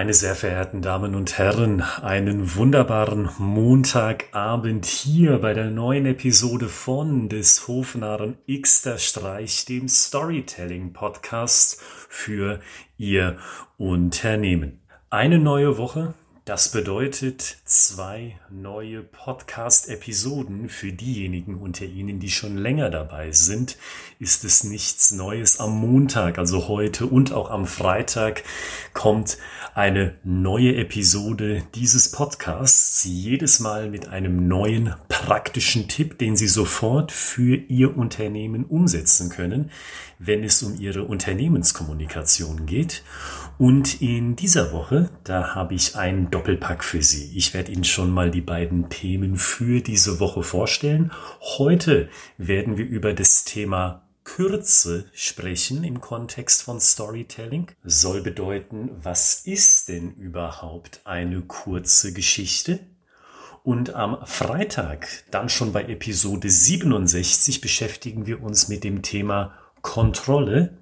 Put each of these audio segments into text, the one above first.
Meine sehr verehrten Damen und Herren, einen wunderbaren Montagabend hier bei der neuen Episode von des Hofnarren Xter Streich, dem Storytelling Podcast für Ihr Unternehmen. Eine neue Woche, das bedeutet zwei neue Podcast-Episoden. Für diejenigen unter Ihnen, die schon länger dabei sind, ist es nichts Neues. Am Montag, also heute und auch am Freitag, kommt eine neue Episode dieses Podcasts. Jedes Mal mit einem neuen praktischen Tipp, den Sie sofort für Ihr Unternehmen umsetzen können, wenn es um Ihre Unternehmenskommunikation geht. Und in dieser Woche, da habe ich ein Doppelpack für Sie. Ich werde Ihnen schon mal die beiden Themen für diese Woche vorstellen. Heute werden wir über das Thema Kürze sprechen im Kontext von Storytelling. Soll bedeuten, was ist denn überhaupt eine kurze Geschichte? Und am Freitag, dann schon bei Episode 67, beschäftigen wir uns mit dem Thema Kontrolle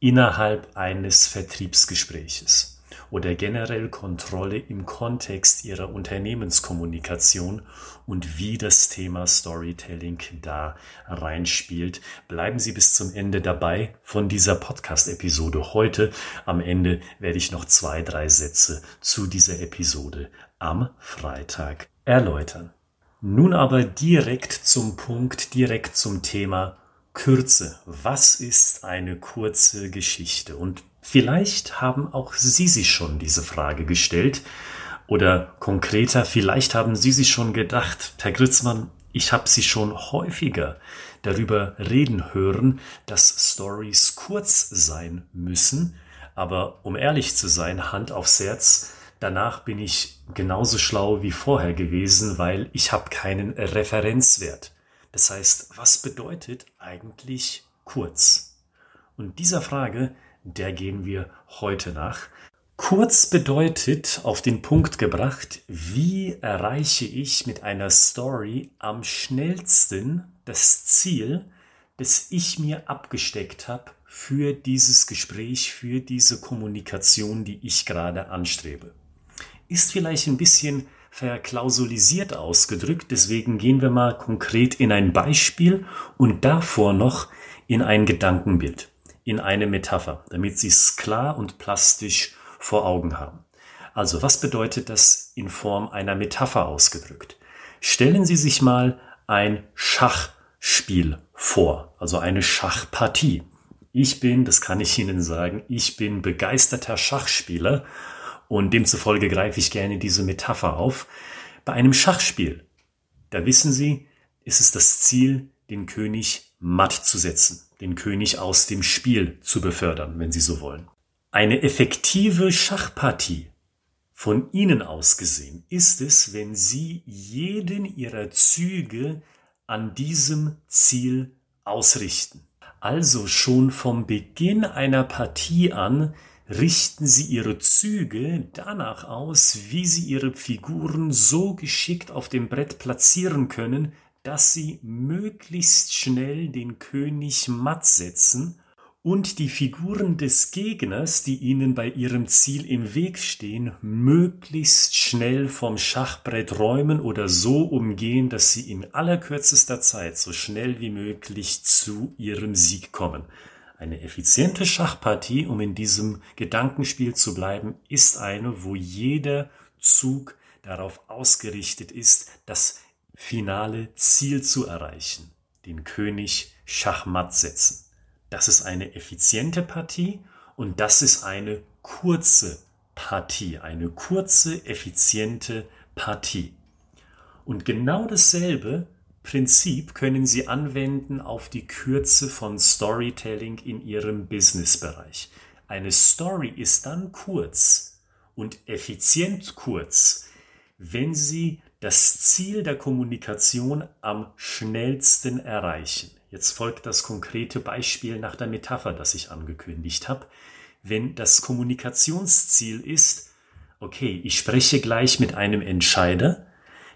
innerhalb eines Vertriebsgespräches oder generell Kontrolle im Kontext Ihrer Unternehmenskommunikation und wie das Thema Storytelling da reinspielt. Bleiben Sie bis zum Ende dabei von dieser Podcast-Episode heute. Am Ende werde ich noch zwei, drei Sätze zu dieser Episode am Freitag erläutern. Nun aber direkt zum Punkt, direkt zum Thema Kürze. Was ist eine kurze Geschichte? Und vielleicht haben auch Sie sich schon diese Frage gestellt. Oder konkreter, vielleicht haben Sie sich schon gedacht, Herr Gritzmann, ich habe Sie schon häufiger darüber reden hören, dass Stories kurz sein müssen. Aber um ehrlich zu sein, Hand aufs Herz, danach bin ich genauso schlau wie vorher gewesen, weil ich habe keinen Referenzwert. Das heißt, was bedeutet eigentlich kurz? Und dieser Frage, der gehen wir heute nach. Kurz bedeutet auf den Punkt gebracht, wie erreiche ich mit einer Story am schnellsten das Ziel, das ich mir abgesteckt habe für dieses Gespräch, für diese Kommunikation, die ich gerade anstrebe. Ist vielleicht ein bisschen verklausulisiert ausgedrückt. Deswegen gehen wir mal konkret in ein Beispiel und davor noch in ein Gedankenbild, in eine Metapher, damit Sie es klar und plastisch vor Augen haben. Also was bedeutet das in Form einer Metapher ausgedrückt? Stellen Sie sich mal ein Schachspiel vor, also eine Schachpartie. Ich bin, das kann ich Ihnen sagen, ich bin begeisterter Schachspieler und demzufolge greife ich gerne diese Metapher auf. Bei einem Schachspiel, da wissen Sie, ist es das Ziel, den König matt zu setzen, den König aus dem Spiel zu befördern, wenn Sie so wollen. Eine effektive Schachpartie von Ihnen aus gesehen ist es, wenn Sie jeden Ihrer Züge an diesem Ziel ausrichten. Also schon vom Beginn einer Partie an richten sie ihre Züge danach aus, wie sie ihre Figuren so geschickt auf dem Brett platzieren können, dass sie möglichst schnell den König matt setzen und die Figuren des Gegners, die ihnen bei ihrem Ziel im Weg stehen, möglichst schnell vom Schachbrett räumen oder so umgehen, dass sie in allerkürzester Zeit so schnell wie möglich zu ihrem Sieg kommen. Eine effiziente Schachpartie, um in diesem Gedankenspiel zu bleiben, ist eine, wo jeder Zug darauf ausgerichtet ist, das finale Ziel zu erreichen, den König Schachmatt setzen. Das ist eine effiziente Partie und das ist eine kurze Partie, eine kurze, effiziente Partie. Und genau dasselbe Prinzip können Sie anwenden auf die Kürze von Storytelling in Ihrem Businessbereich. Eine Story ist dann kurz und effizient kurz, wenn Sie das Ziel der Kommunikation am schnellsten erreichen. Jetzt folgt das konkrete Beispiel nach der Metapher, das ich angekündigt habe. Wenn das Kommunikationsziel ist, okay, ich spreche gleich mit einem Entscheider,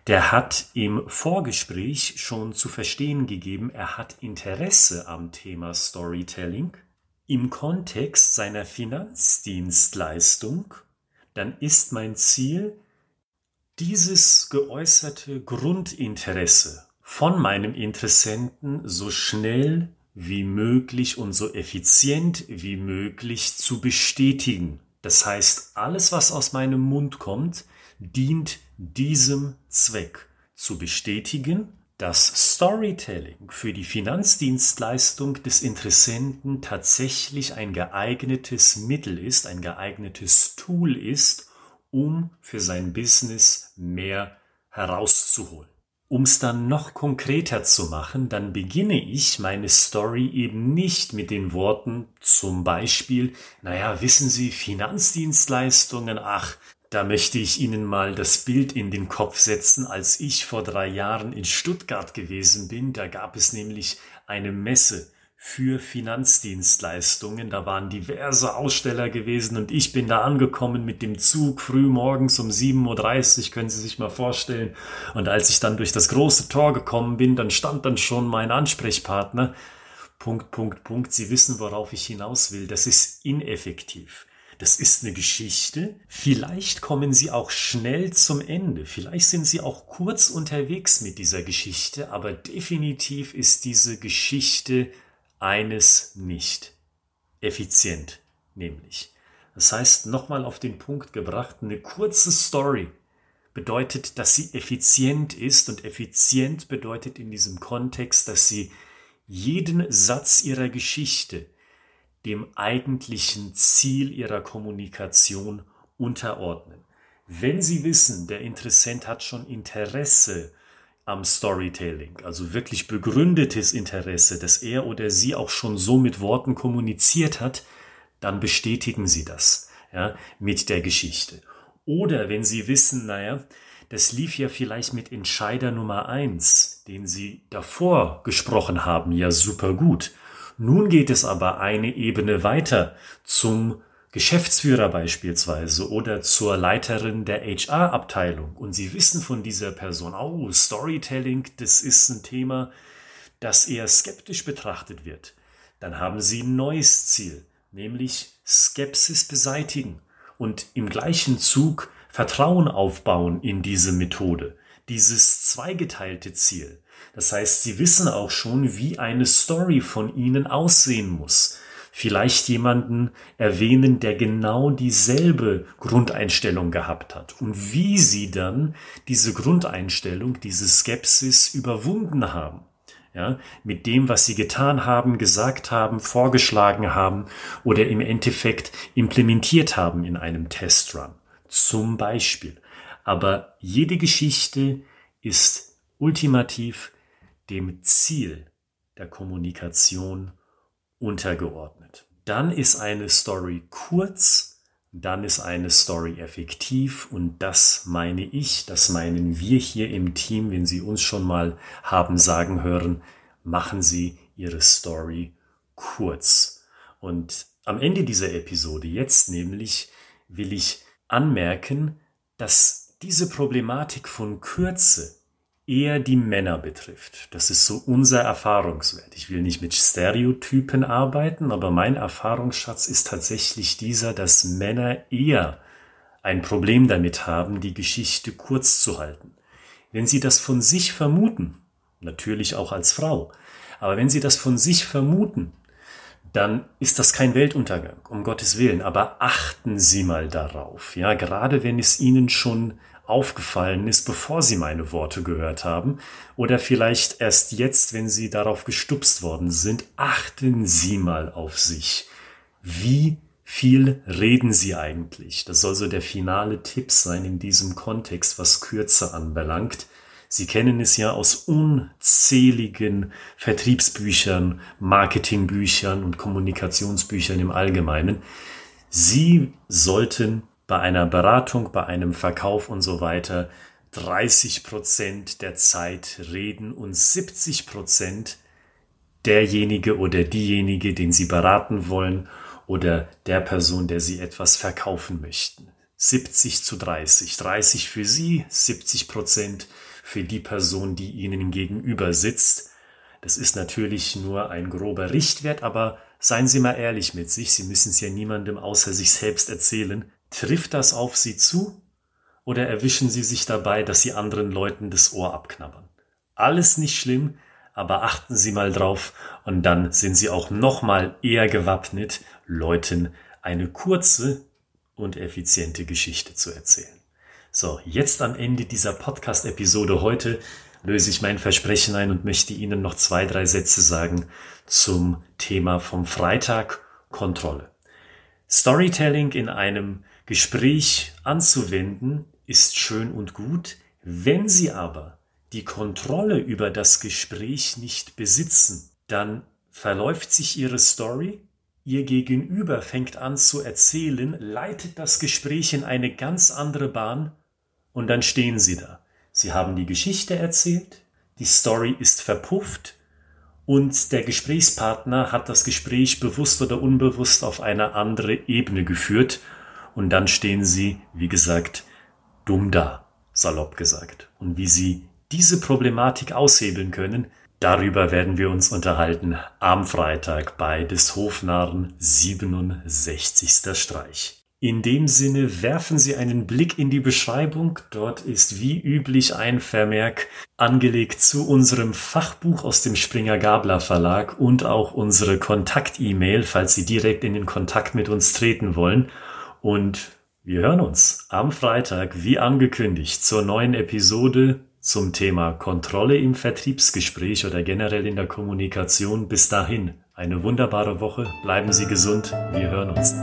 der hat im Vorgespräch schon zu verstehen gegeben, er hat Interesse am Thema Storytelling im Kontext seiner Finanzdienstleistung. dann ist mein Ziel, dieses geäußerte Grundinteresse von meinem Interessenten so schnell wie möglich und so effizient wie möglich zu bestätigen. Das heißt, alles, was aus meinem Mund kommt, dient diesem Zweck zu bestätigen, dass Storytelling für die Finanzdienstleistung des Interessenten tatsächlich ein geeignetes Mittel ist, ein geeignetes Tool ist, um für sein Business mehr herauszuholen. Um es dann noch konkreter zu machen, dann beginne ich meine Story eben nicht mit den Worten zum Beispiel, naja, wissen Sie, Finanzdienstleistungen, ach, da möchte ich Ihnen mal das Bild in den Kopf setzen, als ich vor drei Jahren in Stuttgart gewesen bin. Da gab es nämlich eine Messe für Finanzdienstleistungen. Da waren diverse Aussteller gewesen und ich bin da angekommen mit dem Zug früh morgens um 7.30 Uhr, können Sie sich mal vorstellen. Und als ich dann durch das große Tor gekommen bin, dann stand dann schon mein Ansprechpartner. Punkt, Punkt, Punkt. Sie wissen, worauf ich hinaus will. Das ist ineffektiv. Das ist eine Geschichte. Vielleicht kommen Sie auch schnell zum Ende. Vielleicht sind Sie auch kurz unterwegs mit dieser Geschichte, aber definitiv ist diese Geschichte eines nicht. Effizient, nämlich. Das heißt, nochmal auf den Punkt gebracht, eine kurze Story bedeutet, dass sie effizient ist und effizient bedeutet in diesem Kontext, dass sie jeden Satz ihrer Geschichte dem eigentlichen Ziel ihrer Kommunikation unterordnen. Wenn Sie wissen, der Interessent hat schon Interesse am Storytelling, also wirklich begründetes Interesse, dass er oder sie auch schon so mit Worten kommuniziert hat, dann bestätigen Sie das ja, mit der Geschichte. Oder wenn Sie wissen, naja, das lief ja vielleicht mit Entscheider Nummer eins, den Sie davor gesprochen haben, ja super gut. Nun geht es aber eine Ebene weiter zum Geschäftsführer beispielsweise oder zur Leiterin der HR-Abteilung und Sie wissen von dieser Person, oh, Storytelling, das ist ein Thema, das eher skeptisch betrachtet wird, dann haben Sie ein neues Ziel, nämlich Skepsis beseitigen und im gleichen Zug Vertrauen aufbauen in diese Methode, dieses zweigeteilte Ziel. Das heißt, sie wissen auch schon, wie eine Story von ihnen aussehen muss. Vielleicht jemanden erwähnen, der genau dieselbe Grundeinstellung gehabt hat und wie sie dann diese Grundeinstellung, diese Skepsis überwunden haben. Ja, mit dem, was sie getan haben, gesagt haben, vorgeschlagen haben oder im Endeffekt implementiert haben in einem Testrun. Zum Beispiel. Aber jede Geschichte ist ultimativ dem Ziel der Kommunikation untergeordnet. Dann ist eine Story kurz, dann ist eine Story effektiv und das meine ich, das meinen wir hier im Team, wenn Sie uns schon mal haben sagen hören, machen Sie Ihre Story kurz. Und am Ende dieser Episode jetzt nämlich will ich anmerken, dass diese Problematik von Kürze eher die Männer betrifft. Das ist so unser Erfahrungswert. Ich will nicht mit Stereotypen arbeiten, aber mein Erfahrungsschatz ist tatsächlich dieser, dass Männer eher ein Problem damit haben, die Geschichte kurz zu halten. Wenn sie das von sich vermuten, natürlich auch als Frau, aber wenn sie das von sich vermuten, dann ist das kein Weltuntergang, um Gottes Willen. Aber achten Sie mal darauf, ja, gerade wenn es Ihnen schon aufgefallen ist, bevor Sie meine Worte gehört haben, oder vielleicht erst jetzt, wenn Sie darauf gestupst worden sind, achten Sie mal auf sich. Wie viel reden Sie eigentlich? Das soll so der finale Tipp sein in diesem Kontext, was Kürze anbelangt. Sie kennen es ja aus unzähligen Vertriebsbüchern, Marketingbüchern und Kommunikationsbüchern im Allgemeinen. Sie sollten bei einer Beratung, bei einem Verkauf und so weiter 30 Prozent der Zeit reden und 70 Prozent derjenige oder diejenige, den Sie beraten wollen oder der Person, der Sie etwas verkaufen möchten. 70 zu 30. 30 für Sie, 70 Prozent für die Person, die Ihnen gegenüber sitzt. Das ist natürlich nur ein grober Richtwert, aber seien Sie mal ehrlich mit sich. Sie müssen es ja niemandem außer sich selbst erzählen Trifft das auf Sie zu oder erwischen Sie sich dabei, dass Sie anderen Leuten das Ohr abknabbern? Alles nicht schlimm, aber achten Sie mal drauf und dann sind Sie auch noch mal eher gewappnet, Leuten eine kurze und effiziente Geschichte zu erzählen. So, jetzt am Ende dieser Podcast-Episode heute löse ich mein Versprechen ein und möchte Ihnen noch zwei, drei Sätze sagen zum Thema vom Freitag Kontrolle. Storytelling in einem Gespräch anzuwenden ist schön und gut, wenn Sie aber die Kontrolle über das Gespräch nicht besitzen, dann verläuft sich Ihre Story, Ihr Gegenüber fängt an zu erzählen, leitet das Gespräch in eine ganz andere Bahn und dann stehen Sie da. Sie haben die Geschichte erzählt, die Story ist verpufft und der Gesprächspartner hat das Gespräch bewusst oder unbewusst auf eine andere Ebene geführt und dann stehen Sie, wie gesagt, dumm da, salopp gesagt. Und wie Sie diese Problematik aushebeln können, darüber werden wir uns unterhalten am Freitag bei des Hofnarren 67. Streich. In dem Sinne werfen Sie einen Blick in die Beschreibung. Dort ist wie üblich ein Vermerk angelegt zu unserem Fachbuch aus dem Springer Gabler Verlag und auch unsere Kontakt-E-Mail, falls Sie direkt in den Kontakt mit uns treten wollen. Und wir hören uns am Freitag, wie angekündigt, zur neuen Episode zum Thema Kontrolle im Vertriebsgespräch oder generell in der Kommunikation. Bis dahin eine wunderbare Woche. Bleiben Sie gesund. Wir hören uns.